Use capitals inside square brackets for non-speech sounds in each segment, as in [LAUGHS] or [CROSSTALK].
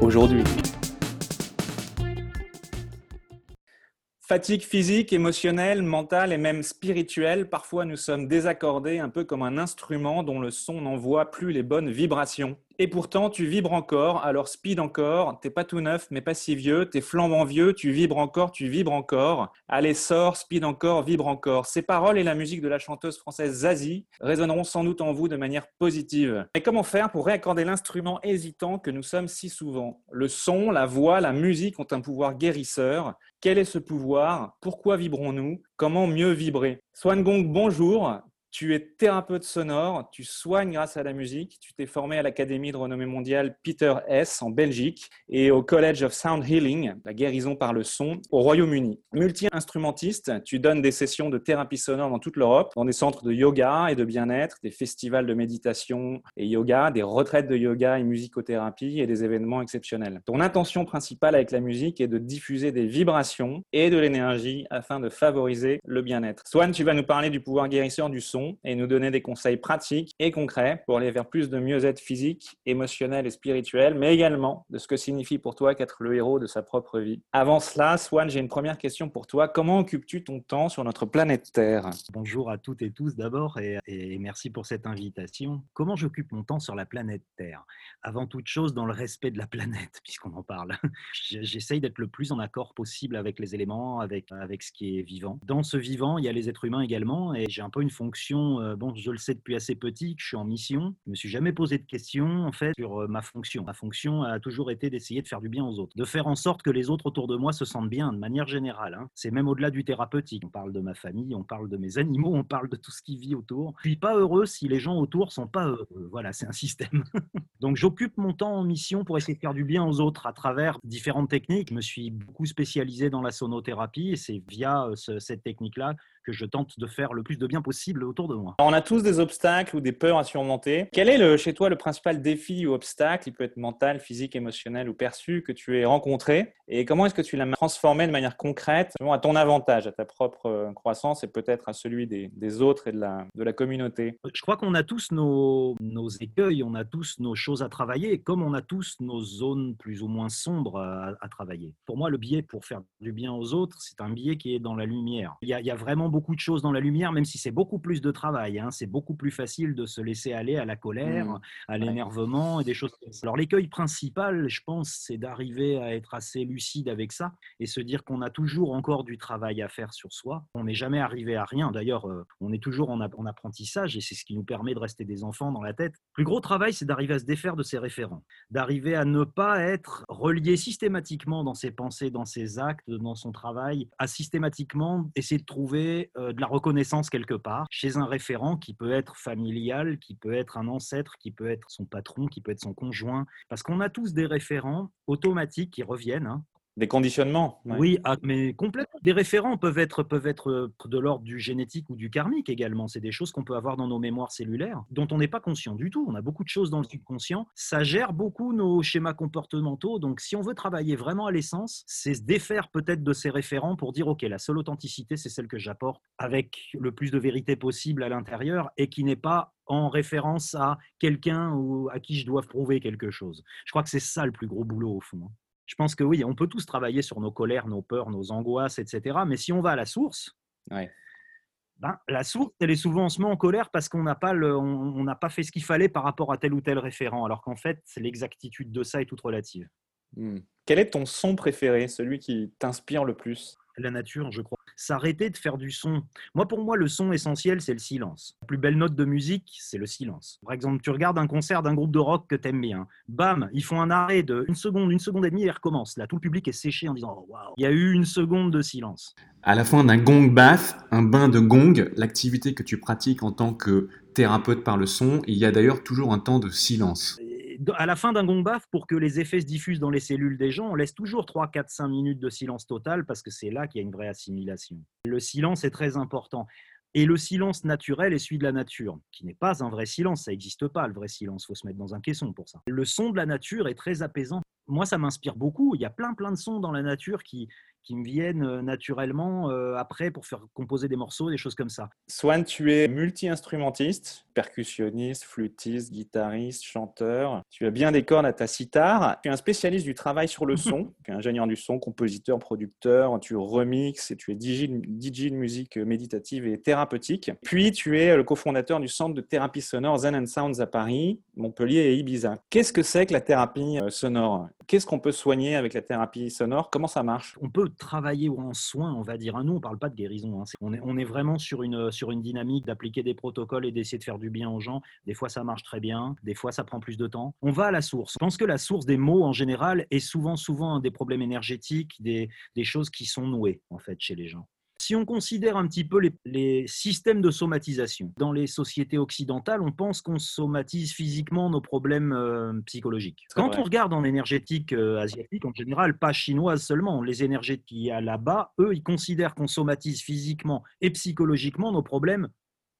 aujourd'hui. Fatigue physique, émotionnelle, mentale et même spirituelle, parfois nous sommes désaccordés un peu comme un instrument dont le son n'envoie plus les bonnes vibrations. Et pourtant, tu vibres encore, alors speed encore, t'es pas tout neuf, mais pas si vieux, t'es flambant vieux, tu vibres encore, tu vibres encore. Allez, sors, speed encore, vibre encore. Ces paroles et la musique de la chanteuse française Zazie résonneront sans doute en vous de manière positive. Mais comment faire pour réaccorder l'instrument hésitant que nous sommes si souvent? Le son, la voix, la musique ont un pouvoir guérisseur. Quel est ce pouvoir? Pourquoi vibrons-nous? Comment mieux vibrer? Swan Gong, bonjour. Tu es thérapeute sonore, tu soignes grâce à la musique, tu t'es formé à l'Académie de renommée mondiale Peter S. en Belgique et au College of Sound Healing, la guérison par le son, au Royaume-Uni. Multi-instrumentiste, tu donnes des sessions de thérapie sonore dans toute l'Europe, dans des centres de yoga et de bien-être, des festivals de méditation et yoga, des retraites de yoga et musicothérapie et des événements exceptionnels. Ton intention principale avec la musique est de diffuser des vibrations et de l'énergie afin de favoriser le bien-être. Swan, tu vas nous parler du pouvoir guérisseur du son et nous donner des conseils pratiques et concrets pour aller vers plus de mieux-être physique, émotionnel et spirituel, mais également de ce que signifie pour toi qu'être le héros de sa propre vie. Avant cela, Swan, j'ai une première question pour toi. Comment occupes-tu ton temps sur notre planète Terre? Bonjour à toutes et tous d'abord et, et, merci pour cette invitation. Comment j'occupe mon temps sur la planète Terre? Avant toute chose, dans le respect de la [LAUGHS] planète, puisqu'on en parle. [LAUGHS] J'essaye d'être le plus en accord possible avec les éléments, avec, avec ce qui est vivant. Dans ce vivant, il y a les êtres humains également et j'ai un peu une fonction euh, bon, je le sais depuis assez petit que je suis en mission. Je me suis jamais posé de questions en fait sur euh, ma fonction. Ma fonction a toujours été d'essayer de faire du bien aux autres, de faire en sorte que les autres autour de moi se sentent bien de manière générale. Hein. C'est même au-delà du thérapeutique. On parle de ma famille, on parle de mes animaux, on parle de tout ce qui vit autour. Je suis pas heureux si les gens autour sont pas heureux. Voilà, c'est un système. [LAUGHS] Donc j'occupe mon temps en mission pour essayer de faire du bien aux autres à travers différentes techniques. Je me suis beaucoup spécialisé dans la sonothérapie et c'est via euh, cette technique-là que je tente de faire le plus de bien possible autour de moi. On a tous des obstacles ou des peurs à surmonter. Quel est le, chez toi le principal défi ou obstacle, il peut être mental, physique, émotionnel ou perçu, que tu aies rencontré? Et comment est-ce que tu l'as transformé de manière concrète à ton avantage, à ta propre euh, croissance et peut-être à celui des, des, autres et de la, de la communauté? Je crois qu'on a tous nos, nos écueils, on a tous nos choses à travailler, comme on a tous nos zones plus ou moins sombres à, à travailler. Pour moi, le biais pour faire du bien aux autres, c'est un biais qui est dans la lumière. Il y a, il y a vraiment beaucoup de choses dans la lumière, même si c'est beaucoup plus de travail. Hein. C'est beaucoup plus facile de se laisser aller à la colère, mmh. à l'énervement et des choses comme ça. Alors l'écueil principal, je pense, c'est d'arriver à être assez lucide avec ça et se dire qu'on a toujours encore du travail à faire sur soi. On n'est jamais arrivé à rien. D'ailleurs, euh, on est toujours en, en apprentissage et c'est ce qui nous permet de rester des enfants dans la tête. Le plus gros travail, c'est d'arriver à se défaire de ses référents, d'arriver à ne pas être relié systématiquement dans ses pensées, dans ses actes, dans son travail, à systématiquement essayer de trouver euh, de la reconnaissance quelque part chez un référent qui peut être familial, qui peut être un ancêtre, qui peut être son patron, qui peut être son conjoint. Parce qu'on a tous des référents automatiques qui reviennent. Hein. Des conditionnements. Oui, ah, mais complètement. Des référents peuvent être, peuvent être euh, de l'ordre du génétique ou du karmique également. C'est des choses qu'on peut avoir dans nos mémoires cellulaires, dont on n'est pas conscient du tout. On a beaucoup de choses dans le subconscient. Ça gère beaucoup nos schémas comportementaux. Donc, si on veut travailler vraiment à l'essence, c'est se défaire peut-être de ces référents pour dire, OK, la seule authenticité, c'est celle que j'apporte avec le plus de vérité possible à l'intérieur et qui n'est pas en référence à quelqu'un ou à qui je dois prouver quelque chose. Je crois que c'est ça le plus gros boulot au fond. Je pense que oui, on peut tous travailler sur nos colères, nos peurs, nos angoisses, etc. Mais si on va à la source, ben, la source, elle est souvent, on se met en colère parce qu'on n'a pas, on, n'a pas fait ce qu'il fallait par rapport à tel ou tel référent, alors qu'en fait, l'exactitude de ça est toute relative. Hmm. Quel est ton son préféré, celui qui t'inspire le plus? La nature, je crois s'arrêter de faire du son. Moi, pour moi, le son essentiel, c'est le silence. La plus belle note de musique, c'est le silence. Par exemple, tu regardes un concert d'un groupe de rock que tu aimes bien. Bam, ils font un arrêt de une seconde, une seconde et demie et ils recommencent. Là, tout le public est séché en disant oh, waouh, il y a eu une seconde de silence. À la fin d'un gong bath, un bain de gong, l'activité que tu pratiques en tant que thérapeute par le son, il y a d'ailleurs toujours un temps de silence à la fin d'un gong baf, pour que les effets se diffusent dans les cellules des gens, on laisse toujours 3, 4, 5 minutes de silence total parce que c'est là qu'il y a une vraie assimilation. Le silence est très important. Et le silence naturel est celui de la nature, qui n'est pas un vrai silence, ça n'existe pas le vrai silence, il faut se mettre dans un caisson pour ça. Le son de la nature est très apaisant. Moi, ça m'inspire beaucoup. Il y a plein plein de sons dans la nature qui, qui me viennent euh, naturellement euh, après pour faire composer des morceaux, des choses comme ça. Swan, tu es multi-instrumentiste, percussionniste, flûtiste, guitariste, chanteur. Tu as bien des cordes à ta sitar. Tu es un spécialiste du travail sur le [LAUGHS] son, tu es ingénieur du son, compositeur, producteur. Tu remixes et tu es DJ, DJ de musique méditative et thérapeutique. Puis tu es le cofondateur du centre de thérapie sonore Zen and Sounds à Paris, Montpellier et Ibiza. Qu'est-ce que c'est que la thérapie euh, sonore? Qu'est-ce qu'on peut soigner avec la thérapie sonore? Comment ça marche? On peut travailler en soins, on va dire. Nous, on ne parle pas de guérison. Hein. On, est, vraiment sur une, sur une dynamique d'appliquer des protocoles et d'essayer de faire du bien aux gens. Des fois, ça marche très bien. Des fois, ça prend plus de temps. On va à la source. Je pense que la source des mots, en général, est souvent, souvent des problèmes énergétiques, des, des choses qui sont nouées, en fait, chez les gens. Si on considère un petit peu les, systèmes de somatisation, dans les sociétés occidentales, on pense qu'on somatise physiquement nos problèmes euh, psychologiques. Quand on regarde en énergétique euh, asiatique, en général, pas chinoise seulement, les énergétiques qu'il y a là-bas, eux, ils considèrent qu'on somatise physiquement et psychologiquement nos problèmes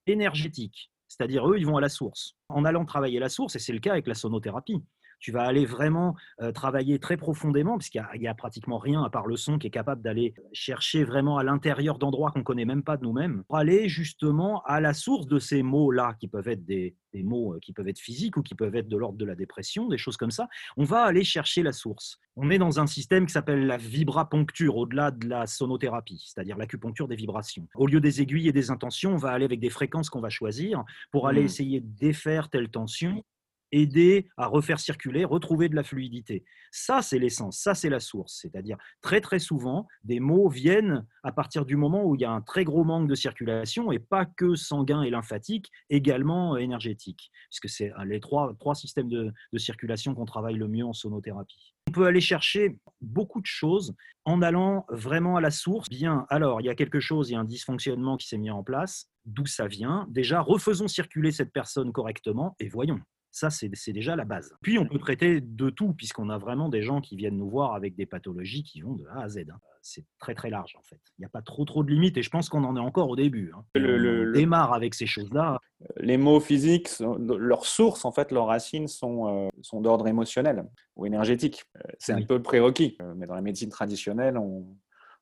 énergétiques. C'est-à-dire, eux, ils vont à la source. En allant travailler la source, et c'est le cas avec la sonothérapie tu vas aller vraiment travailler très profondément, parce qu'il n'y a, pratiquement rien à part le son qui est capable d'aller chercher vraiment à l'intérieur d'endroits qu'on ne connaît même pas de nous-mêmes, pour aller justement à la source de ces mots-là, qui peuvent être des, des, mots qui peuvent être physiques ou qui peuvent être de l'ordre de la dépression, des choses comme ça. On va aller chercher la source. On est dans un système qui s'appelle la vibrapuncture, au-delà de la sonothérapie, c'est-à-dire l'acupuncture des vibrations. Au lieu des aiguilles et des intentions, on va aller avec des fréquences qu'on va choisir pour aller mmh. essayer de défaire telle tension aider à refaire circuler, retrouver de la fluidité. Ça, c'est l'essence, ça, c'est la source. C'est-à-dire, très très souvent, des mots viennent à partir du moment où il y a un très gros manque de circulation, et pas que sanguin et lymphatique, également euh, énergétique, puisque c'est euh, les trois, trois systèmes de, de circulation qu'on travaille le mieux en sonothérapie. On peut aller chercher beaucoup de choses en allant vraiment à la source. Bien, alors, il y a quelque chose, il y a un dysfonctionnement qui s'est mis en place. D'où ça vient? Déjà, refaisons circuler cette personne correctement et voyons. Ça, c'est déjà la base. Puis, on peut traiter de tout, puisqu'on a vraiment des gens qui viennent nous voir avec des pathologies qui vont de A à Z. Hein. C'est très, très large, en fait. Il n'y a pas trop, trop de limites, et je pense qu'on en est encore au début. Hein. Le, on démarre avec ces choses-là. Les mots physiques, leurs sources, en fait, leurs racines sont, euh, sont d'ordre émotionnel ou énergétique. Euh, c'est un peu le prérequis. Euh, mais dans la médecine traditionnelle, on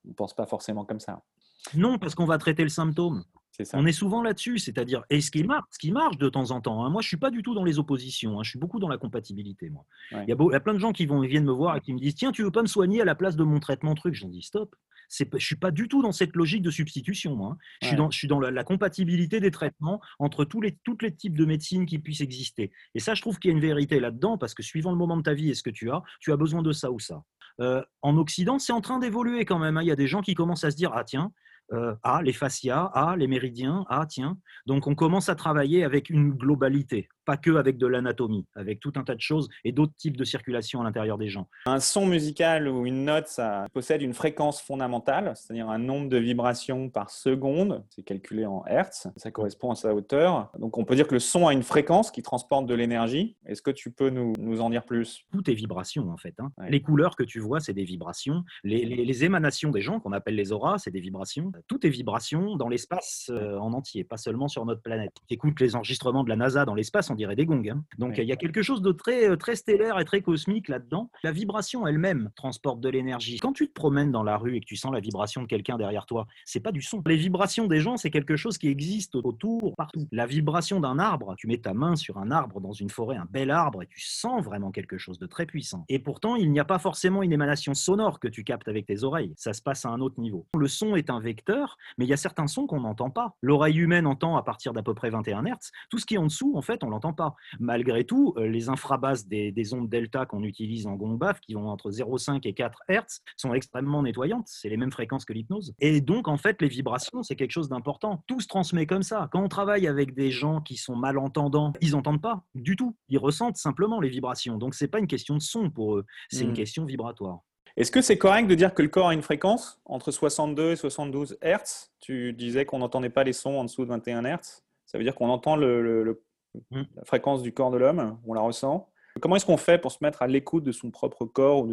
ne pense pas forcément comme ça. Non, parce qu'on va traiter le symptôme. On est souvent là-dessus, c'est-à-dire, et ce qui marche, ce qui marche de temps en temps. Hein. moi, je suis pas du tout dans les oppositions. Hein. je suis beaucoup dans la compatibilité. Moi, il, y a plein de gens qui vont viennent me voir et qui me disent tiens, tu veux pas me soigner à la place de mon traitement truc? J'en dis stop. Je suis pas du tout dans cette logique de substitution. Moi, hein. je, suis dans, je suis dans la, compatibilité des traitements entre tous les, tous les types de médecine qui puissent exister. Et ça, je trouve qu'il y a une vérité là-dedans parce que suivant le moment de ta vie et ce que tu as, tu as besoin de ça ou ça. Euh, en Occident, c'est en train d'évoluer quand même. Il y a des gens qui commencent à se dire ah tiens, euh, les fascias, ah, les méridiens, ah, tiens. Donc, on commence à travailler avec une globalité pas que avec de l'anatomie, avec tout un tas de choses et d'autres types de circulation à l'intérieur des gens. Un son musical ou une note, ça possède une fréquence fondamentale, c'est-à-dire un nombre de vibrations par seconde, c'est calculé en hertz, ça correspond à sa hauteur. Donc on peut dire que le son a une fréquence qui transporte de l'énergie. Est-ce que tu peux nous, nous, en dire plus? Tout est vibration en fait. Hein. Les couleurs que tu vois, c'est des vibrations. Les, les, émanations des gens, qu'on appelle les auras, c'est des vibrations. Tout est vibration dans l'espace euh, en entier, pas seulement sur notre planète. Écoute les enregistrements de la NASA dans l'espace, on dirait des gongs. Hein. Donc il y a quelque chose de très, euh, très stellaire et très cosmique là-dedans. La vibration elle-même transporte de l'énergie. Quand tu te promènes dans la rue et que tu sens la vibration de quelqu'un derrière toi, c'est pas du son. Les vibrations des gens, c'est quelque chose qui existe autour, partout. La vibration d'un arbre, tu mets ta main sur un arbre dans une forêt, un bel arbre, et tu sens vraiment quelque chose de très puissant. Et pourtant, il n'y a pas forcément une émanation sonore que tu captes avec tes oreilles. Ça se passe à un autre niveau. Le son est un vecteur, mais il y a certains sons qu'on n'entend pas. L'oreille humaine entend à partir d'à peu près 21 Hz. Tout ce qui est en dessous, en fait, on l'entend pas. Malgré tout, euh, les infrabasses des, des ondes delta qu'on utilise en gong baf, qui vont entre 0,5 et 4 Hz, sont extrêmement nettoyantes. C'est les mêmes fréquences que l'hypnose. Et donc, en fait, les vibrations, c'est quelque chose d'important. Tout se transmet comme ça. Quand on travaille avec des gens qui sont malentendants, ils n'entendent pas du tout. Ils ressentent simplement les vibrations. Donc, c'est pas une question de son pour eux, c'est une hmm. question vibratoire. Est-ce que c'est correct de dire que le corps a une fréquence entre 62 et 72 Hz Tu disais qu'on n'entendait pas les sons en dessous de 21 Hz. Ça veut dire qu'on entend le, mmh. la fréquence du corps de l'homme, on la ressent. Comment est-ce qu'on fait pour se mettre à l'écoute de son propre corps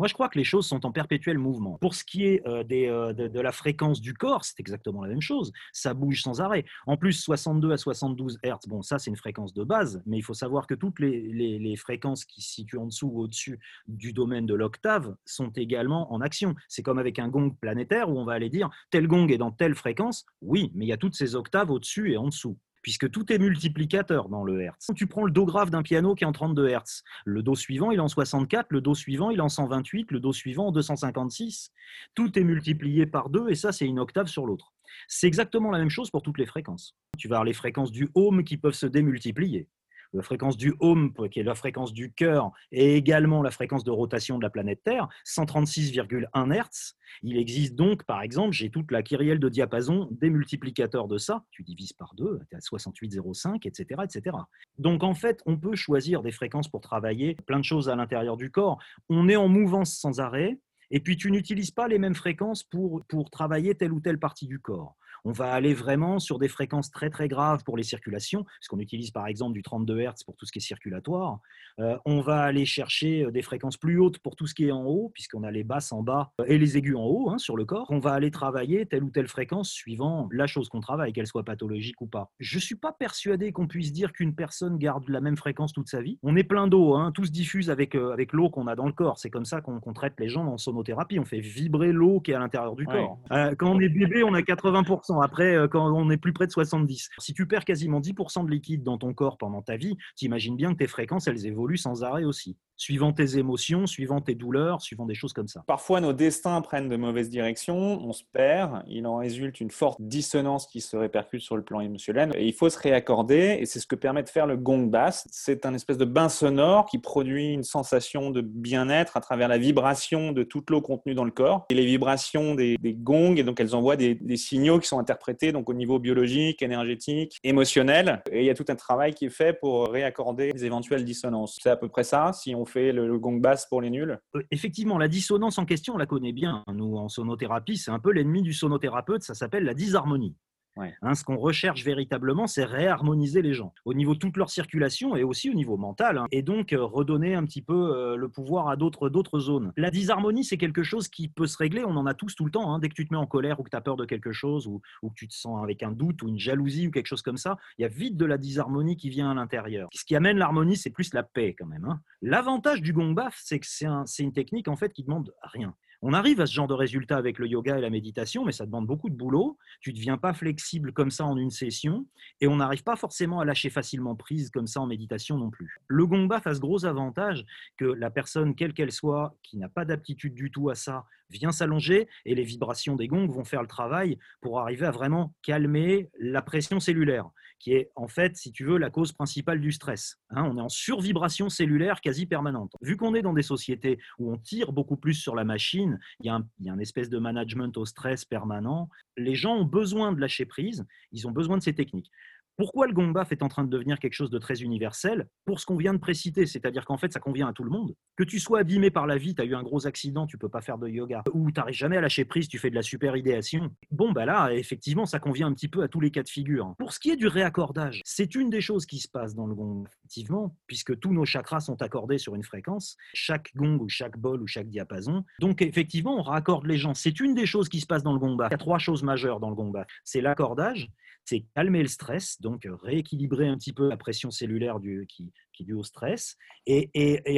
moi, je crois que les choses sont en perpétuel mouvement. Pour ce qui est euh, euh, de, la fréquence du corps, c'est exactement la même chose. Ça bouge sans arrêt. En plus, 62 à 72 Hertz, bon, ça, c'est une fréquence de base, mais il faut savoir que toutes les, fréquences qui se situent en dessous ou au-dessus du domaine de l'octave sont également en action. C'est comme avec un gong planétaire où on va aller dire tel gong est dans telle fréquence. Oui, mais il y a toutes ces octaves au-dessus et en dessous puisque tout est multiplicateur dans le Hertz. Tu prends le Do grave d'un piano qui est en 32 Hertz. Le Do suivant, il est en 64, le Do suivant, il est en 128, le Do suivant en 256. Tout est multiplié par deux et ça, c'est une octave sur l'autre. C'est exactement la même chose pour toutes les fréquences. Tu vas avoir les fréquences du home qui peuvent se démultiplier la fréquence du home, qui est la fréquence du cœur, et également la fréquence de rotation de la planète Terre, 136,1 Hz. Il existe donc, par exemple, j'ai toute la kyrielle de diapason des multiplicateurs de ça, tu divises par 2, tu à 68,05, etc., etc. Donc en fait, on peut choisir des fréquences pour travailler plein de choses à l'intérieur du corps. On est en mouvance sans arrêt, et puis tu n'utilises pas les mêmes fréquences pour, pour travailler telle ou telle partie du corps. On va aller vraiment sur des fréquences très très graves pour les circulations, puisqu'on utilise par exemple du 32 Hz pour tout ce qui est circulatoire. Euh, on va aller chercher euh, des fréquences plus hautes pour tout ce qui est en haut, puisqu'on a les basses en bas et les aigus en haut hein, sur le corps. On va aller travailler telle ou telle fréquence suivant la chose qu'on travaille, qu'elle soit pathologique ou pas. Je ne suis pas persuadé qu'on puisse dire qu'une personne garde la même fréquence toute sa vie. On est plein d'eau, hein, tout se diffuse avec, euh, avec l'eau qu'on a dans le corps. C'est comme ça qu'on traite les gens en sonothérapie. On fait vibrer l'eau qui est à l'intérieur du corps. quand on est bébé, on a 80% après, euh, quand on est plus près de 70. Si tu perds quasiment 10% de liquide dans ton corps pendant ta vie, tu imagines bien que tes fréquences, elles évoluent sans arrêt aussi suivant tes émotions, suivant tes douleurs, suivant des choses comme ça. Parfois, nos destins prennent de mauvaises directions, on se perd, il en résulte une forte dissonance qui se répercute sur le plan émotionnel, et il faut se réaccorder, et c'est ce que permet de faire le gong bass. C'est un espèce de bain sonore qui produit une sensation de bien-être à travers la vibration de toute l'eau contenue dans le corps, et les vibrations des, gongs, et donc elles envoient des, signaux qui sont interprétés donc au niveau biologique, énergétique, émotionnel, et il y a tout un travail qui est fait pour réaccorder les éventuelles dissonances. C'est à peu près ça, si on fait le, gong basse pour les nuls? Euh, Effectivement, la dissonance en question, on la connaît bien. Nous, en sonothérapie, c'est un peu l'ennemi du sonothérapeute, ça s'appelle la disharmonie. Hein, ce qu'on recherche véritablement, c'est réharmoniser les gens au niveau de toute leur circulation et aussi au niveau mental, hein, et donc euh, redonner un petit peu euh, le pouvoir à d'autres zones. La disharmonie, c'est quelque chose qui peut se régler, on en a tous tout le temps. Hein. Dès que tu te mets en colère ou que tu as peur de quelque chose, ou, que tu te sens avec un doute ou une jalousie ou quelque chose comme ça, il y a vite de la disharmonie qui vient à l'intérieur. Ce qui amène l'harmonie, c'est plus la paix quand même. L'avantage du gong baf, c'est que c'est une technique en fait qui demande rien. On arrive à ce genre de résultat avec le yoga et la méditation, mais ça demande beaucoup de boulot. Tu ne deviens pas flexible comme ça en une session et on n'arrive pas forcément à lâcher facilement prise comme ça en méditation non plus. Le gongba a ce gros avantage que la personne, quelle qu'elle soit, qui n'a pas d'aptitude du tout à ça, vient s'allonger et les vibrations des gongs vont faire le travail pour arriver à vraiment calmer la pression cellulaire qui est en fait, si tu veux, la cause principale du stress. Hein. on est en survibration cellulaire quasi permanente. Vu qu'on est dans des sociétés où on tire beaucoup plus sur la machine, il y, a un, il y a une espèce de management au stress permanent, les gens ont besoin de lâcher prise, ils ont besoin de ces techniques. Pourquoi le gongbaf est en train de devenir quelque chose de très universel Pour ce qu'on vient de préciter, c'est-à-dire qu'en fait, ça convient à tout le monde. Que tu sois abîmé par la vie, tu as eu un gros accident, tu peux pas faire de yoga, ou tu jamais à lâcher prise, tu fais de la super idéation. Bon, bah là, effectivement, ça convient un petit peu à tous les cas de figure. Pour ce qui est du réaccordage, c'est une des choses qui se passe dans le gong, effectivement, puisque tous nos chakras sont accordés sur une fréquence, chaque gong ou chaque bol ou chaque diapason. Donc, effectivement, on raccorde les gens. C'est une des choses qui se passe dans le gong Il y a trois choses majeures dans le gong C'est l'accordage, c'est calmer le stress, donc rééquilibrer un petit peu la pression cellulaire du, qui, qui est due au stress, et,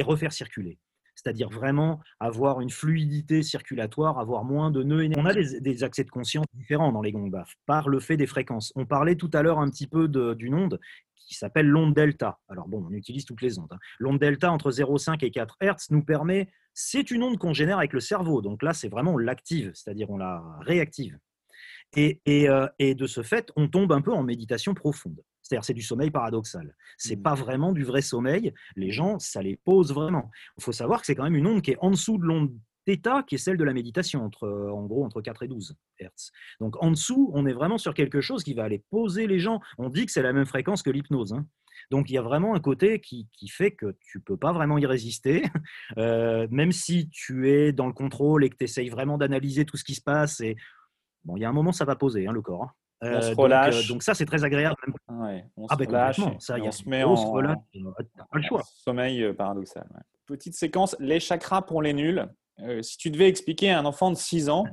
refaire circuler c'est-à-dire vraiment avoir une fluidité circulatoire, avoir moins de nœuds. On a des, accès de conscience différents dans les gongs par le fait des fréquences. On parlait tout à l'heure un petit peu d'une onde qui s'appelle l'onde delta. Alors bon, on utilise toutes les ondes. Hein. L'onde delta entre 0,5 et 4 Hz nous permet, c'est une onde qu'on génère avec le cerveau. Donc là, c'est vraiment l'active, c'est-à-dire on la réactive. Euh, et, de ce fait, on tombe un peu en méditation profonde. C'est-à-dire, c'est du sommeil paradoxal. C'est pas mmh. vraiment du vrai sommeil. Les gens, ça les pose vraiment. Il faut savoir que c'est quand même une onde qui est en dessous de l'onde θ, qui est celle de la méditation, entre, en gros entre 4 et 12 Hertz. Donc en dessous, on est vraiment sur quelque chose qui va aller poser les gens. On dit que c'est la même fréquence que l'hypnose. Hein. Donc il y a vraiment un côté qui, fait que tu peux pas vraiment y résister, euh, même si tu es dans le contrôle et que tu essayes vraiment d'analyser tout ce qui se passe et Bon, il y a un moment, ça va poser, hein, le corps. Hein. on se relâche. Donc, ça, c'est très agréable. on se ah, ben, relâche. Ça, on se met en, pas le choix. sommeil paradoxal. Petite séquence, les chakras pour les nuls. si tu devais expliquer à un enfant de 6 ans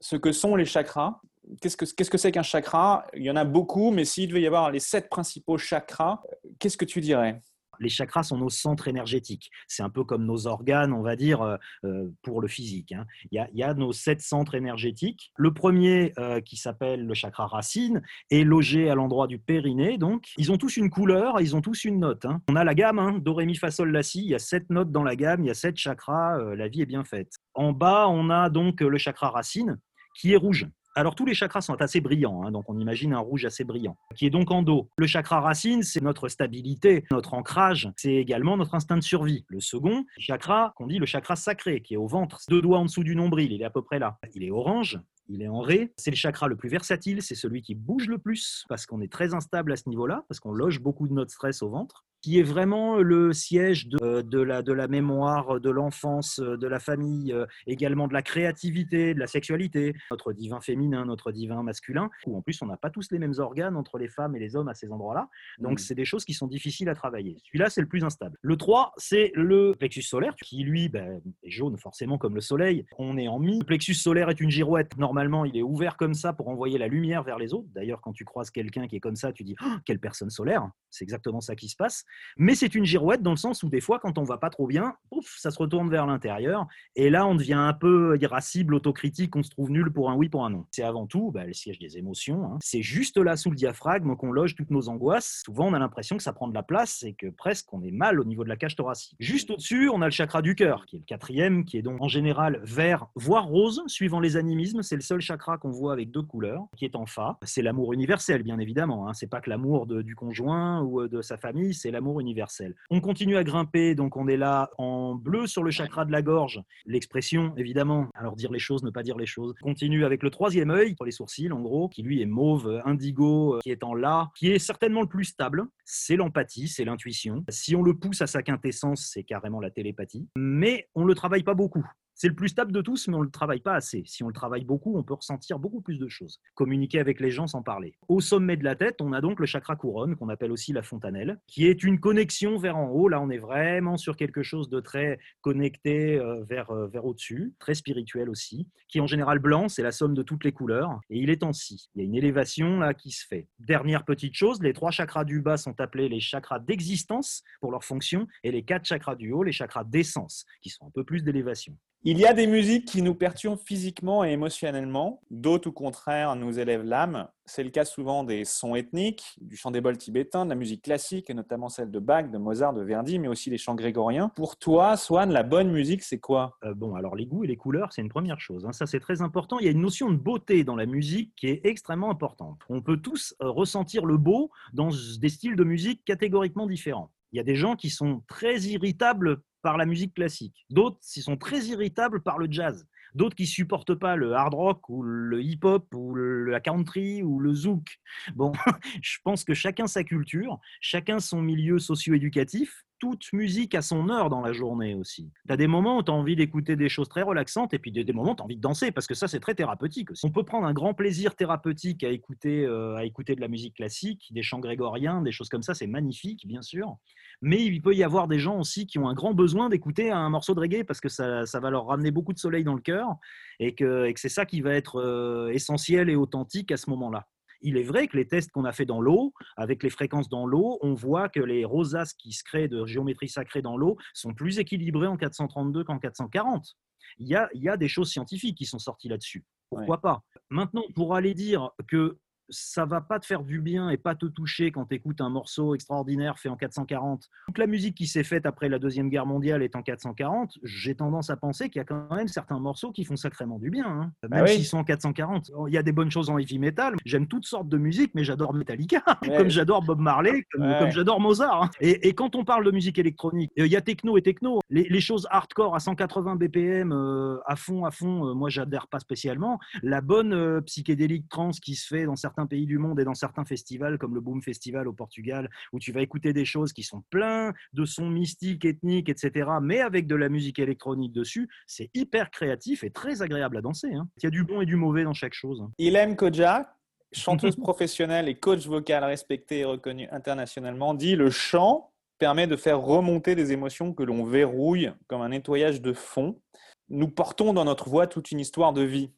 ce que sont les chakras, qu'est-ce que c'est -ce que qu'un chakra? Il y en a beaucoup, mais s'il devait y avoir les sept principaux chakras, qu'est-ce que tu dirais? Les chakras sont nos centres énergétiques. C'est un peu comme nos organes, on va dire, euh, euh, pour le physique. Hein. Il, y a, nos sept centres énergétiques. Le premier, euh, qui s'appelle le chakra racine, est logé à l'endroit du périnée. Donc, ils ont tous une couleur, ils ont tous une note. Hein. On a la gamme, hein, do, ré, mi, fa, sol, la, si. Il y a sept notes dans la gamme, il y a sept chakras. la vie est bien faite. En bas, on a donc le chakra racine, qui est rouge. Alors tous les chakras sont assez brillants, hein, donc on imagine un rouge assez brillant, qui est donc en dos. Le chakra racine, c'est notre stabilité, notre ancrage, c'est également notre instinct de survie. Le second chakra, qu'on dit le chakra sacré, qui est au ventre, deux doigts en dessous du nombril, il est à peu près là. Il est orange, il est en ré. C'est le chakra le plus versatile, c'est celui qui bouge le plus parce qu'on est très instable à ce niveau-là, parce qu'on loge beaucoup de notre stress au ventre qui est vraiment le siège de, euh, de, la, de la mémoire, de l'enfance, euh, de la famille, euh, également de la créativité, de la sexualité, notre divin féminin, notre divin masculin. Ou en plus, on n'a pas tous les mêmes organes entre les femmes et les hommes à ces endroits-là. Donc, mmh. c'est des choses qui sont difficiles à travailler. Celui-là, c'est le plus instable. Le 3, c'est le plexus solaire, qui lui ben, est jaune forcément comme le soleil. On est en mi. Le plexus solaire est une girouette. Normalement, il est ouvert comme ça pour envoyer la lumière vers les autres. D'ailleurs, quand tu croises quelqu'un qui est comme ça, tu dis oh, quelle personne solaire. C'est exactement ça qui se passe. Mais c'est une girouette dans le sens où des fois, quand on va pas trop bien, pouf, ça se retourne vers l'intérieur. Et là, on devient un peu irascible, autocritique, on se trouve nul pour un oui, pour un non. C'est avant tout bah, le siège des émotions. Hein. C'est juste là, sous le diaphragme, qu'on loge toutes nos angoisses. Souvent, on a l'impression que ça prend de la place et que presque on est mal au niveau de la cage thoracique. Juste au-dessus, on a le chakra du cœur, qui est le quatrième, qui est donc en général vert, voire rose, suivant les animismes. C'est le seul chakra qu'on voit avec deux couleurs, qui est en fa. C'est l'amour universel, bien évidemment. Hein. C'est pas que l'amour du conjoint ou euh, de sa famille, c'est universel on continue à grimper, donc on est là en bleu sur le chakra de la gorge. L'expression, évidemment, alors dire les choses, ne pas dire les choses. continue avec le troisième œil, pour les sourcils en gros, qui lui est mauve, indigo, qui est en là, qui est certainement le plus stable. C'est l'empathie, c'est l'intuition. Si on le pousse à sa quintessence, c'est carrément la télépathie. Mais on ne le travaille pas beaucoup. C'est le plus stable de tous, mais on ne le travaille pas assez. Si on le travaille beaucoup, on peut ressentir beaucoup plus de choses. Communiquer avec les gens sans parler. Au sommet de la tête, on a donc le chakra couronne, qu'on appelle aussi la fontanelle, qui est une connexion vers en haut. Là, on est vraiment sur quelque chose de très connecté euh, vers, euh, vers au-dessus, très spirituel aussi, qui est en général blanc, c'est la somme de toutes les couleurs, et il est en si. Il y a une élévation là qui se fait. Dernière petite chose, les trois chakras du bas sont appelés les chakras d'existence pour leur fonction, et les quatre chakras du haut, les chakras d'essence, qui sont un peu plus d'élévation. Il y a des musiques qui nous perturbent physiquement et émotionnellement, d'autres au contraire nous élèvent l'âme. C'est le cas souvent des sons ethniques, du chant des bols tibétain, de la musique classique, notamment celle de Bach, de Mozart, de Verdi, mais aussi les chants grégoriens. Pour toi, Swan, la bonne musique, c'est quoi? Euh, Bon, alors les goûts et les couleurs, c'est une première chose. Hein. Ça, c'est très important. Il y a une notion de beauté dans la musique qui est extrêmement importante. On peut tous euh, ressentir le beau dans des styles de musique catégoriquement différents. Il y a des gens qui sont très irritables par la musique classique. D'autres qui sont très irritables par le jazz. D'autres qui supportent pas le hard rock ou le hip-hop ou la country ou le zouk. Bon, [LAUGHS] je pense que chacun sa culture, chacun son milieu socio-éducatif. Toute musique a son heure dans la journée aussi. Tu as des moments où tu as envie d'écouter des choses très relaxantes et puis des, moments où tu as envie de danser parce que ça, c'est très thérapeutique aussi. On peut prendre un grand plaisir thérapeutique à écouter, euh, à écouter de la musique classique, des chants grégoriens, des choses comme ça, c'est magnifique, bien sûr mais il peut y avoir des gens aussi qui ont un grand besoin d'écouter un morceau de reggae parce que ça, va leur ramener beaucoup de soleil dans le cœur et que, c'est ça qui va être euh, essentiel et authentique à ce moment-là. Il est vrai que les tests qu'on a fait dans l'eau, avec les fréquences dans l'eau, on voit que les rosaces qui se créent de géométrie sacrée dans l'eau sont plus équilibrées en 432 qu'en 440. Il y, a, il y a des choses scientifiques qui sont sorties là-dessus. Pourquoi pas? Maintenant, pour aller dire que ça va pas te faire du bien et pas te toucher quand tu écoutes un morceau extraordinaire fait en 440. Toute la musique qui s'est faite après la Deuxième Guerre mondiale est en 440. J'ai tendance à penser qu'il y a quand même certains morceaux qui font sacrément du bien, hein. ah même s'ils sont en 440. Il y a des bonnes choses en heavy metal. J'aime toutes sortes de musique, mais j'adore Metallica, [LAUGHS] comme j'adore Bob Marley, comme, j'adore Mozart. Hein. Et, quand on parle de musique électronique, il y a techno et techno. Les, choses hardcore à 180 BPM euh, à fond, à fond, euh, moi j'adhère pas spécialement. La bonne euh, psychédélique trans qui se fait dans certains pays du monde et dans certains festivals comme le Boom Festival au Portugal, où tu vas écouter des choses qui sont pleins de sons mystiques, ethniques, etc., mais avec de la musique électronique dessus, c'est hyper créatif et très agréable à danser. Hein. Il y a du bon et du mauvais dans chaque chose. Il aime Koja chanteuse [LAUGHS] professionnelle et coach vocal respectée et reconnue internationalement, dit le chant permet de faire remonter des émotions que l'on verrouille comme un nettoyage de fond. Nous portons dans notre voix toute une histoire de vie.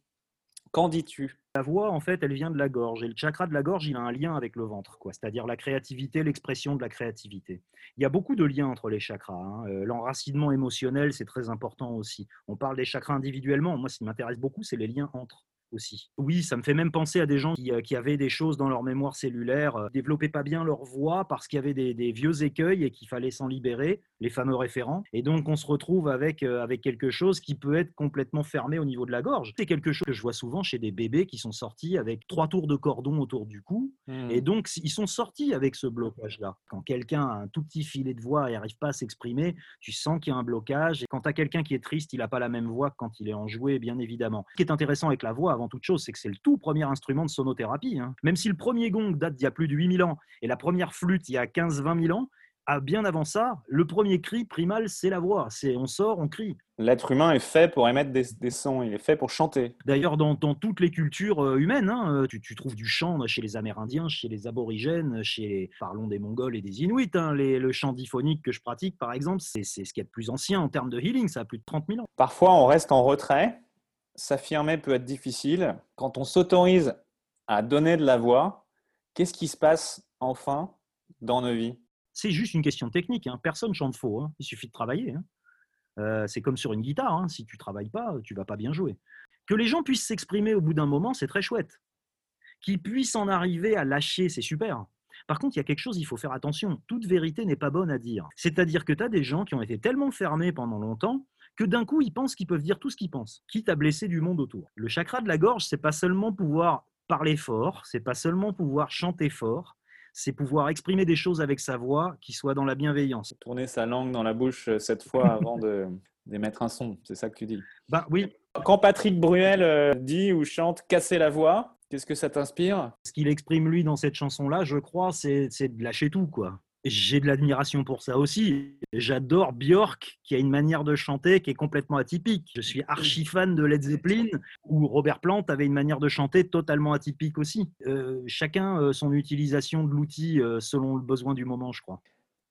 Qu'en dis-tu? La voix, en fait, elle vient de la gorge. Et le chakra de la gorge, il a un lien avec le ventre, quoi. c'est-à-dire la créativité, l'expression de la créativité. Il y a beaucoup de liens entre les chakras. Hein. Euh, l'enracinement émotionnel, c'est très important aussi. On parle des chakras individuellement. Moi, ce qui m'intéresse beaucoup, c'est les liens entre aussi. Oui, ça me fait même penser à des gens qui, euh, avaient des choses dans leur mémoire cellulaire, euh, développaient pas bien leur voix parce qu'il y avait des, vieux écueils et qu'il fallait s'en libérer, les fameux référents. Et donc on se retrouve avec, euh, avec quelque chose qui peut être complètement fermé au niveau de la gorge. C'est quelque chose que je vois souvent chez des bébés qui sont sortis avec trois tours de cordon autour du cou. Mmh. Et donc ils sont sortis avec ce blocage-là. Quand quelqu'un a un tout petit filet de voix et n'arrive pas à s'exprimer, tu sens qu'il y a un blocage. Et quand tu as quelqu'un qui est triste, il n'a pas la même voix que quand il est enjoué, bien évidemment. Ce qui est intéressant avec la voix, avant toute chose, c'est que c'est le tout premier instrument de sonothérapie. Hein. Même si le premier gong date d'il y a plus de 8000 ans et la première flûte il y a 15-20 000 ans, à bien avant ça, le premier cri primal, c'est la voix. C'est on sort, on crie. L'être humain est fait pour émettre des, sons, il est fait pour chanter. D'ailleurs, dans, toutes les cultures euh, humaines, hein, euh, tu, trouves du chant chez les Amérindiens, chez les Aborigènes, chez, parlons des Mongols et des Inuits. Hein, le chant diphonique que je pratique, par exemple, c'est ce qui est le plus ancien en termes de healing, ça a plus de 30 000 ans. Parfois, on reste en retrait s'affirmer peut être difficile. Quand on s'autorise à donner de la voix, qu'est-ce qui se passe enfin dans nos vies? C'est juste une question technique. Hein. Personne chante faux. Hein. Il suffit de travailler. Hein. Euh, c'est comme sur une guitare. Si tu travailles pas, tu vas pas bien jouer. Que les gens puissent s'exprimer au bout d'un moment, c'est très chouette. Qu'ils puissent en arriver à lâcher, c'est super. Par contre, il y a quelque chose, il faut faire attention. Toute vérité n'est pas bonne à dire. C'est-à-dire que tu as des gens qui ont été tellement fermés pendant longtemps que d'un coup, ils pensent qu'ils peuvent dire tout ce qu'ils pensent, quitte à blesser du monde autour. Le chakra de la gorge, c'est pas seulement pouvoir parler fort, c'est pas seulement pouvoir chanter fort, c'est pouvoir exprimer des choses avec sa voix qui soit dans la bienveillance. Tourner sa langue dans la bouche euh, cette fois [LAUGHS] avant de d'émettre un son, c'est ça que tu dis? Ben oui. Quand Patrick Bruel euh, dit ou chante casser la voix, qu'est-ce que ça t'inspire? Ce qu'il exprime lui dans cette chanson-là, je crois, c'est de lâcher tout, quoi j'ai de l'admiration pour ça aussi. J'adore Björk, qui a une manière de chanter qui est complètement atypique. Je suis archi fan de Led Zeppelin, où Robert Plant avait une manière de chanter totalement atypique aussi. Euh, chacun euh, son utilisation de l'outil euh, selon le besoin du moment, je crois.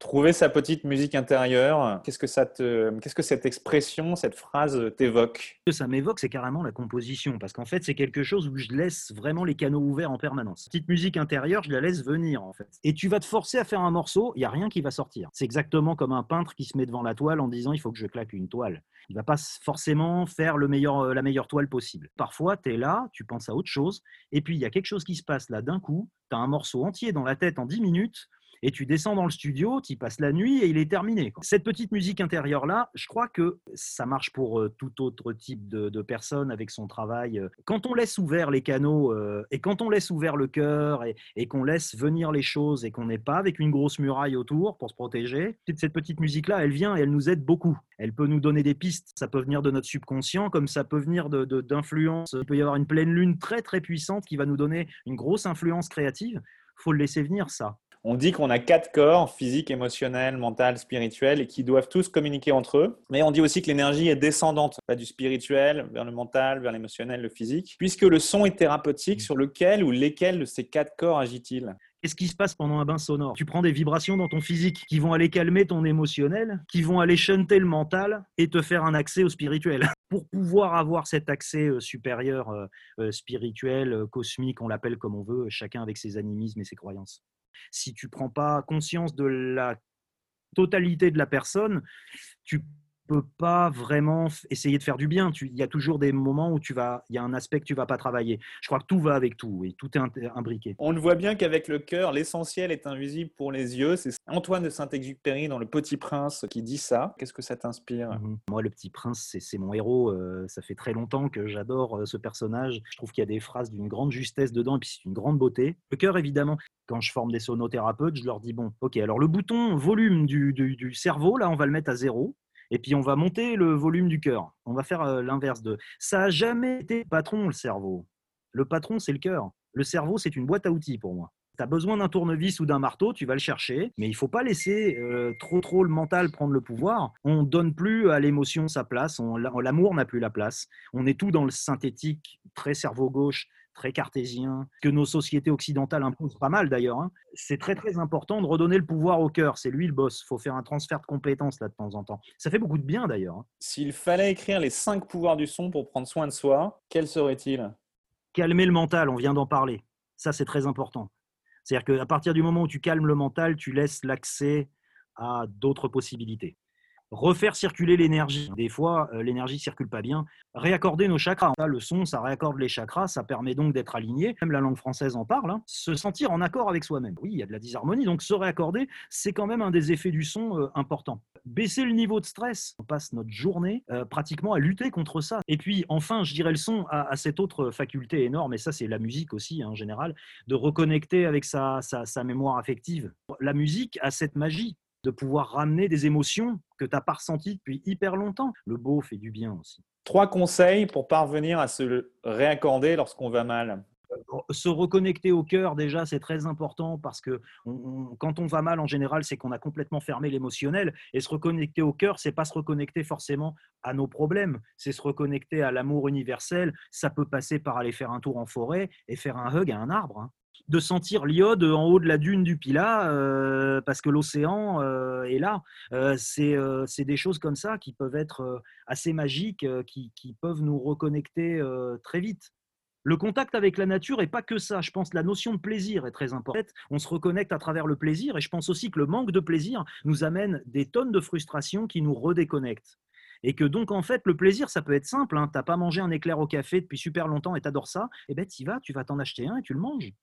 Trouver sa petite musique intérieure, qu'est-ce que, ça te, qu'est-ce que cette expression, cette phrase t'évoque? Ce que ça m'évoque, c'est carrément la composition, parce qu'en fait, c'est quelque chose où je laisse vraiment les canaux ouverts en permanence. Petite musique intérieure, je la laisse venir, en fait. Et tu vas te forcer à faire un morceau, il n'y a rien qui va sortir. C'est exactement comme un peintre qui se met devant la toile en disant il faut que je claque une toile. Il va pas forcément faire le meilleur, euh, la meilleure toile possible. Parfois, tu es là, tu penses à autre chose, et puis il y a quelque chose qui se passe là d'un coup, tu as un morceau entier dans la tête en 10 minutes, et tu descends dans le studio, tu y passes la nuit et il est terminé. Cette petite musique intérieure-là, je crois que ça marche pour euh, tout autre type de, personne avec son travail. Quand on laisse ouvert les canaux euh, et quand on laisse ouvert le cœur et, qu'on laisse venir les choses et qu'on n'est pas avec une grosse muraille autour pour se protéger, cette petite musique-là, elle vient et elle nous aide beaucoup. Elle peut nous donner des pistes, ça peut venir de notre subconscient, comme ça peut venir d'influence. De, il peut y avoir une pleine lune très très puissante qui va nous donner une grosse influence créative. faut le laisser venir, ça. On dit qu'on a quatre corps, physique, émotionnel, mental, spirituel, et qui doivent tous communiquer entre eux. Mais on dit aussi que l'énergie est descendante, pas du spirituel vers le mental, vers l'émotionnel, le physique, puisque le son est thérapeutique sur lequel ou lesquels de ces quatre corps agit-il? Qu'est-ce qui se passe pendant un bain sonore? Tu prends des vibrations dans ton physique qui vont aller calmer ton émotionnel, qui vont aller chanter le mental et te faire un accès au spirituel. [LAUGHS] Pour pouvoir avoir cet accès euh, supérieur, euh, euh, spirituel, cosmique, on l'appelle comme on veut, chacun avec ses animismes et ses croyances si tu prends pas conscience de la totalité de la personne, tu peux pas vraiment essayer de faire du bien. Il y a toujours des moments où tu vas, il y a un aspect que tu vas pas travailler. Je crois que tout va avec tout et tout est imbriqué. On le voit bien qu'avec le cœur, l'essentiel est invisible pour les yeux. C'est Antoine de Saint-Exupéry dans Le Petit Prince qui dit ça. Qu'est-ce que ça t'inspire? Mmh Moi, Le Petit Prince, c'est mon héros. Euh, ça fait très longtemps que j'adore euh, ce personnage. Je trouve qu'il y a des phrases d'une grande justesse dedans et puis c'est une grande beauté. Le cœur, évidemment, quand je forme des sonothérapeutes, je leur dis bon, ok, alors le bouton volume du, du cerveau, là, on va le mettre à zéro. Et puis on va monter le volume du cœur. On va faire euh, l'inverse de. Ça n'a jamais été patron, le cerveau. Le patron, c'est le cœur. Le cerveau, c'est une boîte à outils pour moi. Tu as besoin d'un tournevis ou d'un marteau, tu vas le chercher, mais il faut pas laisser euh, trop trop le mental prendre le pouvoir. On donne plus à l'émotion sa place, l'amour n'a plus la place. On est tout dans le synthétique, très cerveau gauche, très cartésien, que nos sociétés occidentales imposent pas mal d'ailleurs. Hein. C'est très très important de redonner le pouvoir au cœur. C'est lui le boss. Il faut faire un transfert de compétences là de temps en temps. Ça fait beaucoup de bien d'ailleurs. Hein. S'il fallait écrire les cinq pouvoirs du son pour prendre soin de soi, quels seraient-ils Calmer le mental, on vient d'en parler. Ça c'est très important. C'est-à-dire qu'à partir du moment où tu calmes le mental, tu laisses l'accès à d'autres possibilités refaire circuler l'énergie. Des fois, euh, l'énergie circule pas bien. Réaccorder nos chakras. le son, ça réaccorde les chakras, ça permet donc d'être aligné. Même la langue française en parle. Hein. Se sentir en accord avec soi-même. Oui, il y a de la disharmonie, donc se réaccorder, c'est quand même un des effets du son euh, important. Baisser le niveau de stress. On passe notre journée euh, pratiquement à lutter contre ça. Et puis, enfin, je dirais le son à, cette autre faculté énorme, et ça, c'est la musique aussi hein, en général, de reconnecter avec sa, sa mémoire affective. La musique a cette magie de pouvoir ramener des émotions que tu n'as pas ressenties depuis hyper longtemps. Le beau fait du bien aussi. Trois conseils pour parvenir à se réaccorder lorsqu'on va mal. Se reconnecter au cœur, déjà, c'est très important parce que quand on va mal, en général, c'est qu'on a complètement fermé l'émotionnel. Et se reconnecter au cœur, c'est pas se reconnecter forcément à nos problèmes, c'est se reconnecter à l'amour universel. Ça peut passer par aller faire un tour en forêt et faire un hug à un arbre. Hein de sentir l'iode en haut de la dune du Pila euh, parce que l'océan euh, est là. Euh, c'est des choses comme ça qui peuvent être assez magiques, qui, qui, peuvent nous reconnecter très vite. Le contact avec la nature n'est pas que ça. Je pense que la notion de plaisir est très importante. On se reconnecte à travers le plaisir et je pense aussi que le manque de plaisir nous amène des tonnes de frustration qui nous redéconnectent. Et que donc, en fait, le plaisir, ça peut être simple. Hein. Tu n'as pas mangé un éclair au café depuis super longtemps et tu adores ça. Eh bien, tu vas, tu vas t'en acheter un et tu le manges.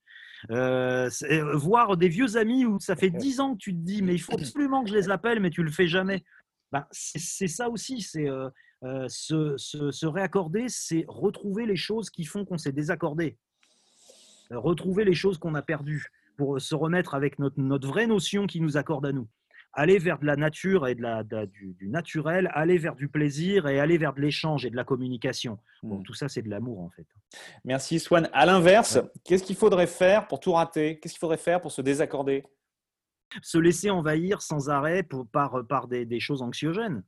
Euh, euh, voir des vieux amis où ça fait dix ans que tu te dis, mais il faut absolument que je les appelle, mais tu le fais jamais. Ben, c'est ça aussi, c'est euh, se, se, réaccorder, c'est retrouver les choses qui font qu'on s'est désaccordé, retrouver les choses qu'on a perdues pour se remettre avec notre, notre vraie notion qui nous accorde à nous aller vers de la nature et de la, du, naturel, aller vers du plaisir et aller vers de l'échange et de la communication. Bon, hmm. tout ça, c'est de l'amour en fait. Merci Swan. À l'inverse, qu'est-ce qu'il faudrait faire pour tout rater? Qu'est-ce qu'il faudrait faire pour se désaccorder? Se laisser envahir sans arrêt par, par des, choses anxiogènes.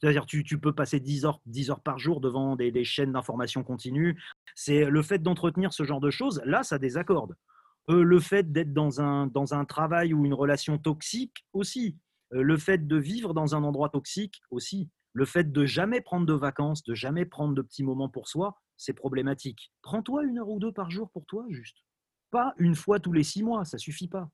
C'est-à-dire tu, tu peux passer 10 heures, 10 heures par jour devant des, des chaînes d'information continue. C'est le fait d'entretenir ce genre de choses, là, ça désaccorde. Euh, le fait d'être dans un, dans un travail ou une relation toxique aussi, euh, le fait de vivre dans un endroit toxique aussi, le fait de jamais prendre de vacances, de jamais prendre de petits moments pour soi, c'est problématique. Prends-toi une heure ou deux par jour pour toi, juste. Pas une fois tous les six mois, ça suffit pas.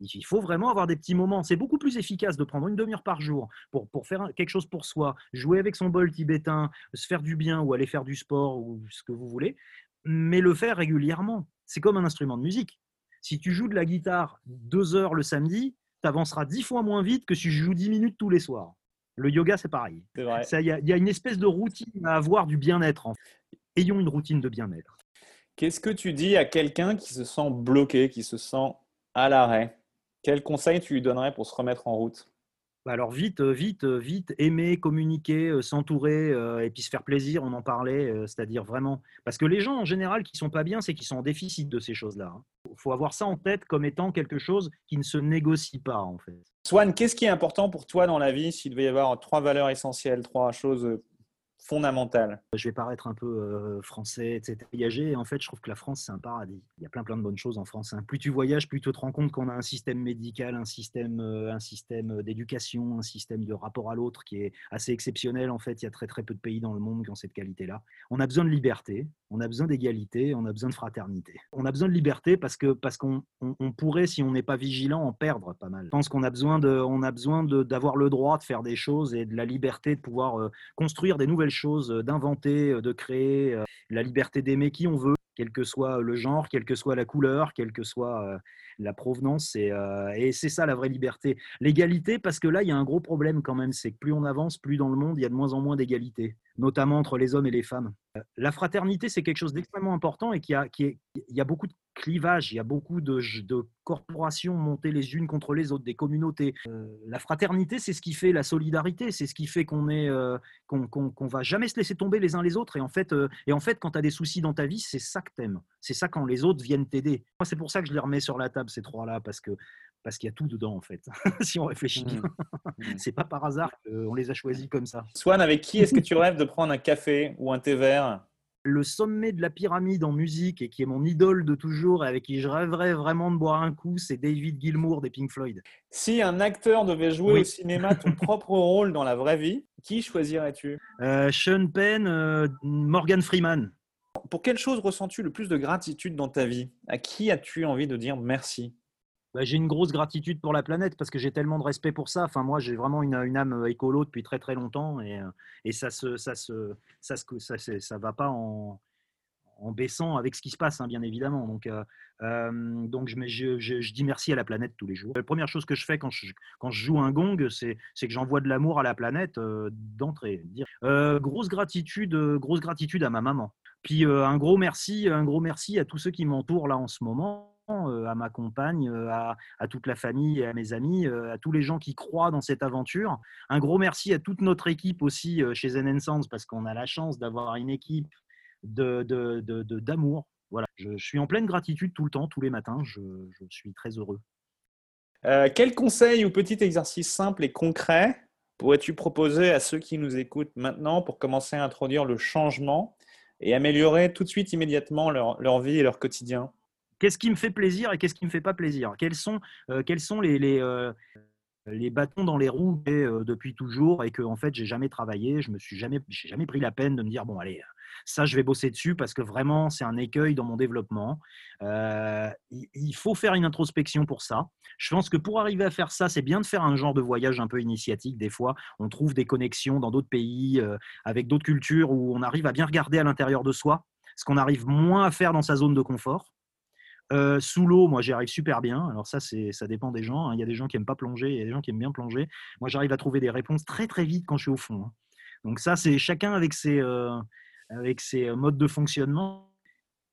Il faut vraiment avoir des petits moments. C'est beaucoup plus efficace de prendre une demi-heure par jour pour, pour faire quelque chose pour soi, jouer avec son bol tibétain, se faire du bien ou aller faire du sport ou ce que vous voulez, mais le faire régulièrement. C'est comme un instrument de musique. Si tu joues de la guitare deux heures le samedi, tu avanceras dix fois moins vite que si tu joues dix minutes tous les soirs. Le yoga, c'est pareil. Il y, y, a une espèce de routine à avoir du bien-être. Ayons une routine de bien-être. Qu'est-ce que tu dis à quelqu'un qui se sent bloqué, qui se sent à l'arrêt? Quel conseil tu lui donnerais pour se remettre en route? Alors vite, euh, vite, euh, vite, aimer, communiquer, euh, s'entourer et puis se faire plaisir, on en parlait, c'est-à-dire vraiment. Parce que les gens en général qui sont pas bien, c'est qu'ils sont en déficit de ces choses-là. Il hein. faut avoir ça en tête comme étant quelque chose qui ne se négocie pas en fait. Swan, qu'est-ce qui est important pour toi dans la vie s'il devait y avoir trois valeurs essentielles, trois choses fondamentale. Je vais paraître un peu euh, français, etc. En fait, je trouve que la France, c'est un paradis. Il y a plein plein de bonnes choses en France. Hein. Plus tu voyages, plus tu te rends compte qu'on a un système médical, un système, euh, un système d'éducation, un système de rapport à l'autre qui est assez exceptionnel. En fait, il y a très très peu de pays dans le monde qui ont cette qualité-là. On a besoin de liberté, on a besoin d'égalité, on a besoin de fraternité. On a besoin de liberté parce que parce qu'on on, pourrait, si on n'est pas vigilant, en perdre pas mal. Je pense qu'on a besoin d'avoir le droit de faire des choses et de la liberté de pouvoir euh, construire des nouvelles choses, euh, d'inventer, euh, de créer, euh, la liberté d'aimer qui on veut, quel que soit le genre, quelle que soit la couleur, quelle que soit la provenance. Et, et c'est ça la vraie liberté. L'égalité, parce que là, il y a un gros problème quand même, c'est que plus on avance, plus dans le monde, il y a de moins en moins d'égalité, notamment entre les hommes et les femmes. La fraternité, c'est quelque chose d'extrêmement important et qui a, qui est, il y a beaucoup de clivage, il y a beaucoup de, corporations montées les unes contre les autres, des communautés. Euh, la fraternité, c'est ce qui fait la solidarité, c'est ce qui fait qu'on est, euh, va jamais se laisser tomber les uns les autres. Et en fait, euh, et en fait quand tu as des soucis dans ta vie, c'est ça que t'aimes. C'est ça quand les autres viennent t'aider. Moi, c'est pour ça que je les remets sur la table, ces trois-là, parce que parce qu'il y a tout dedans en fait. [LAUGHS] si on réfléchit bien, mmh. Mmh. c'est pas par hasard qu'on les a choisis comme ça. Swan, avec qui est-ce que tu rêves de prendre un café ou un thé vert? Le sommet de la pyramide en musique et qui est mon idole de toujours et avec qui je rêverais vraiment de boire un coup, c'est David Gilmour des Pink Floyd. Si un acteur devait jouer au cinéma ton [LAUGHS] propre rôle dans la vraie vie, qui choisirais-tu? Euh, Sean Penn, euh, Morgan Freeman. Pour quelle chose ressens-tu le plus de gratitude dans ta vie? À qui as-tu envie de dire merci? Bah, j'ai une grosse gratitude pour la planète parce que j'ai tellement de respect pour ça. Enfin, moi, j'ai vraiment une, une, âme écolo depuis très très longtemps et, euh, et ça se, ça se, ça se, ça, ça va pas en, en baissant avec ce qui se passe, hein, bien évidemment. Donc, euh, euh, donc je, je, je, dis merci à la planète tous les jours. La première chose que je fais quand je, quand je joue un gong, c'est que j'envoie de l'amour à la planète d'entrée. grosse gratitude, grosse gratitude à ma maman. Puis un gros merci, un gros merci à tous ceux qui m'entourent là en ce moment. Euh, à ma compagne, euh, à, toute la famille à mes amis, euh, à tous les gens qui croient dans cette aventure. Un gros merci à toute notre équipe aussi chez Zen Sense parce qu'on a la chance d'avoir une équipe d'amour. De, de, voilà, je, suis en pleine gratitude tout le temps, tous les matins. Je, suis très heureux. quel conseil ou petit exercice simple et concret pourrais-tu proposer à ceux qui nous écoutent maintenant pour commencer à introduire le changement et améliorer tout de suite immédiatement leur, vie et leur quotidien. Qu'est-ce qui me fait plaisir et qu'est-ce qui ne me fait pas plaisir? Quels sont, euh, quels sont les, euh, les, bâtons dans les roues euh, depuis toujours et que en fait j'ai jamais travaillé, je me suis jamais, jamais pris la peine de me dire bon allez, ça je vais bosser dessus parce que vraiment c'est un écueil dans mon développement. il faut faire une introspection pour ça. Je pense que pour arriver à faire ça, c'est bien de faire un genre de voyage un peu initiatique. Des fois, on trouve des connexions dans d'autres pays avec d'autres cultures où on arrive à bien regarder à l'intérieur de soi, ce qu'on arrive moins à faire dans sa zone de confort. Euh, sous l'eau, moi, j'y arrive super bien. Alors ça, ça dépend des gens. Hein. Il y a des gens qui aiment pas plonger, il y a des gens qui aiment bien plonger. Moi, j'arrive à trouver des réponses très très vite quand je suis au fond. Hein. Donc ça, c'est chacun avec ses, euh, avec ses modes de fonctionnement.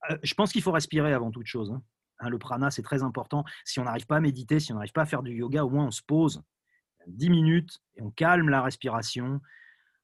Euh, je pense qu'il faut respirer avant toute chose. Hein. le prana, c'est très important. Si on n'arrive pas à méditer, si on n'arrive pas à faire du yoga, au moins on se pose 10 minutes et on calme la respiration.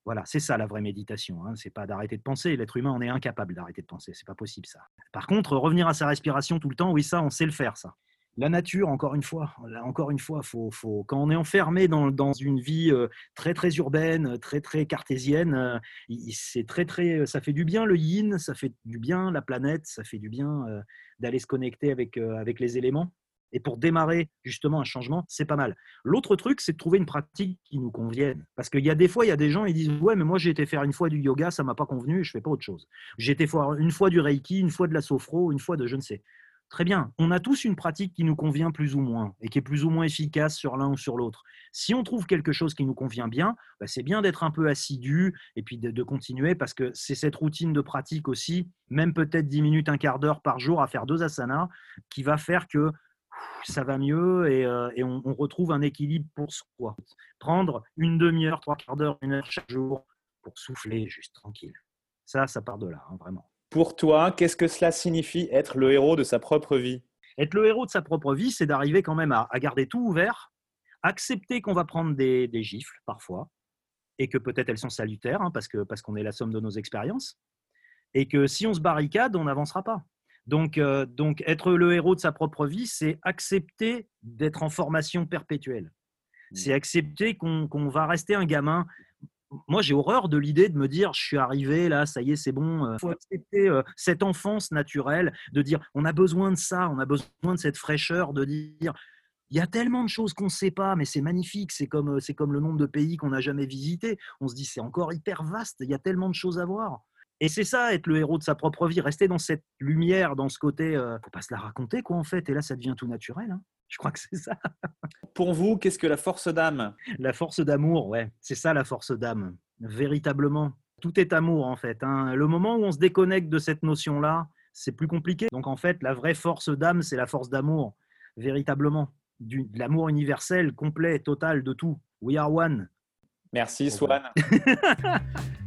Voilà, c'est ça la vraie méditation. Hein. C'est pas d'arrêter de penser. L'être humain, on est incapable d'arrêter de penser. C'est pas possible ça. Par contre, revenir à sa respiration tout le temps, oui, ça, on sait le faire, ça. La nature, encore une fois, encore une fois, faut, quand on est enfermé dans, une vie euh, très très urbaine, très très cartésienne, euh, très, ça fait du bien le yin, ça fait du bien la planète, ça fait du bien euh, d'aller se connecter avec les éléments. Et pour démarrer justement un changement, c'est pas mal. L'autre truc, c'est de trouver une pratique qui nous convienne. Parce qu'il y a des fois, il y a des gens, ils disent Ouais, mais moi j'ai été faire une fois du yoga, ça m'a pas convenu, je fais pas autre chose. J'ai été faire une fois du reiki, une fois de la sophro, une fois de je ne sais. Très bien, on a tous une pratique qui nous convient plus ou moins et qui est plus ou moins efficace sur l'un ou sur l'autre. Si on trouve quelque chose qui nous convient bien, bah, c'est bien d'être un peu assidu et puis de, continuer parce que c'est cette routine de pratique aussi, même peut-être 10 minutes, un quart d'heure par jour à faire deux asanas, qui va faire que ça va mieux et, euh, on, retrouve un équilibre pour soi. Prendre une demi-heure, trois quarts d'heure, une heure chaque jour pour souffler juste tranquille. Ça, ça part de là, hein, vraiment. Pour toi, qu'est-ce que cela signifie être le héros de sa propre vie? Être le héros de sa propre vie, c'est d'arriver quand même à, garder tout ouvert, accepter qu'on va prendre des, gifles parfois et que peut-être elles sont salutaires hein, parce qu'on parce qu'on est la somme de nos expériences et que si on se barricade, on n'avancera pas. Donc, euh, donc, être le héros de sa propre vie, c'est accepter d'être en formation perpétuelle. Mmh. C'est accepter qu'on va rester un gamin. Moi, j'ai horreur de l'idée de me dire, je suis arrivé là, ça y est, c'est bon. Il euh, faut accepter euh, cette enfance naturelle, de dire, on a besoin de ça, on a besoin de cette fraîcheur, de dire, il y a tellement de choses qu'on ne sait pas, mais c'est magnifique. C'est comme, c'est comme le nombre de pays qu'on n'a jamais visités. On se dit, c'est encore hyper vaste. Il y a tellement de choses à voir. Et c'est ça, être le héros de sa propre vie, rester dans cette lumière, dans ce côté, euh, faut pas se la raconter quoi en fait. Et là, ça devient tout naturel. Hein. Je crois que c'est ça. [LAUGHS] Pour vous, qu'est-ce que la force d'âme? La force d'amour, ouais, c'est ça la force d'âme, véritablement. Tout est amour en fait. Hein. Le moment où on se déconnecte de cette notion-là, c'est plus compliqué. Donc en fait, la vraie force d'âme, c'est la force d'amour, véritablement. Du, de l'amour universel, complet, total, de tout. We are one. Merci Swan. [LAUGHS]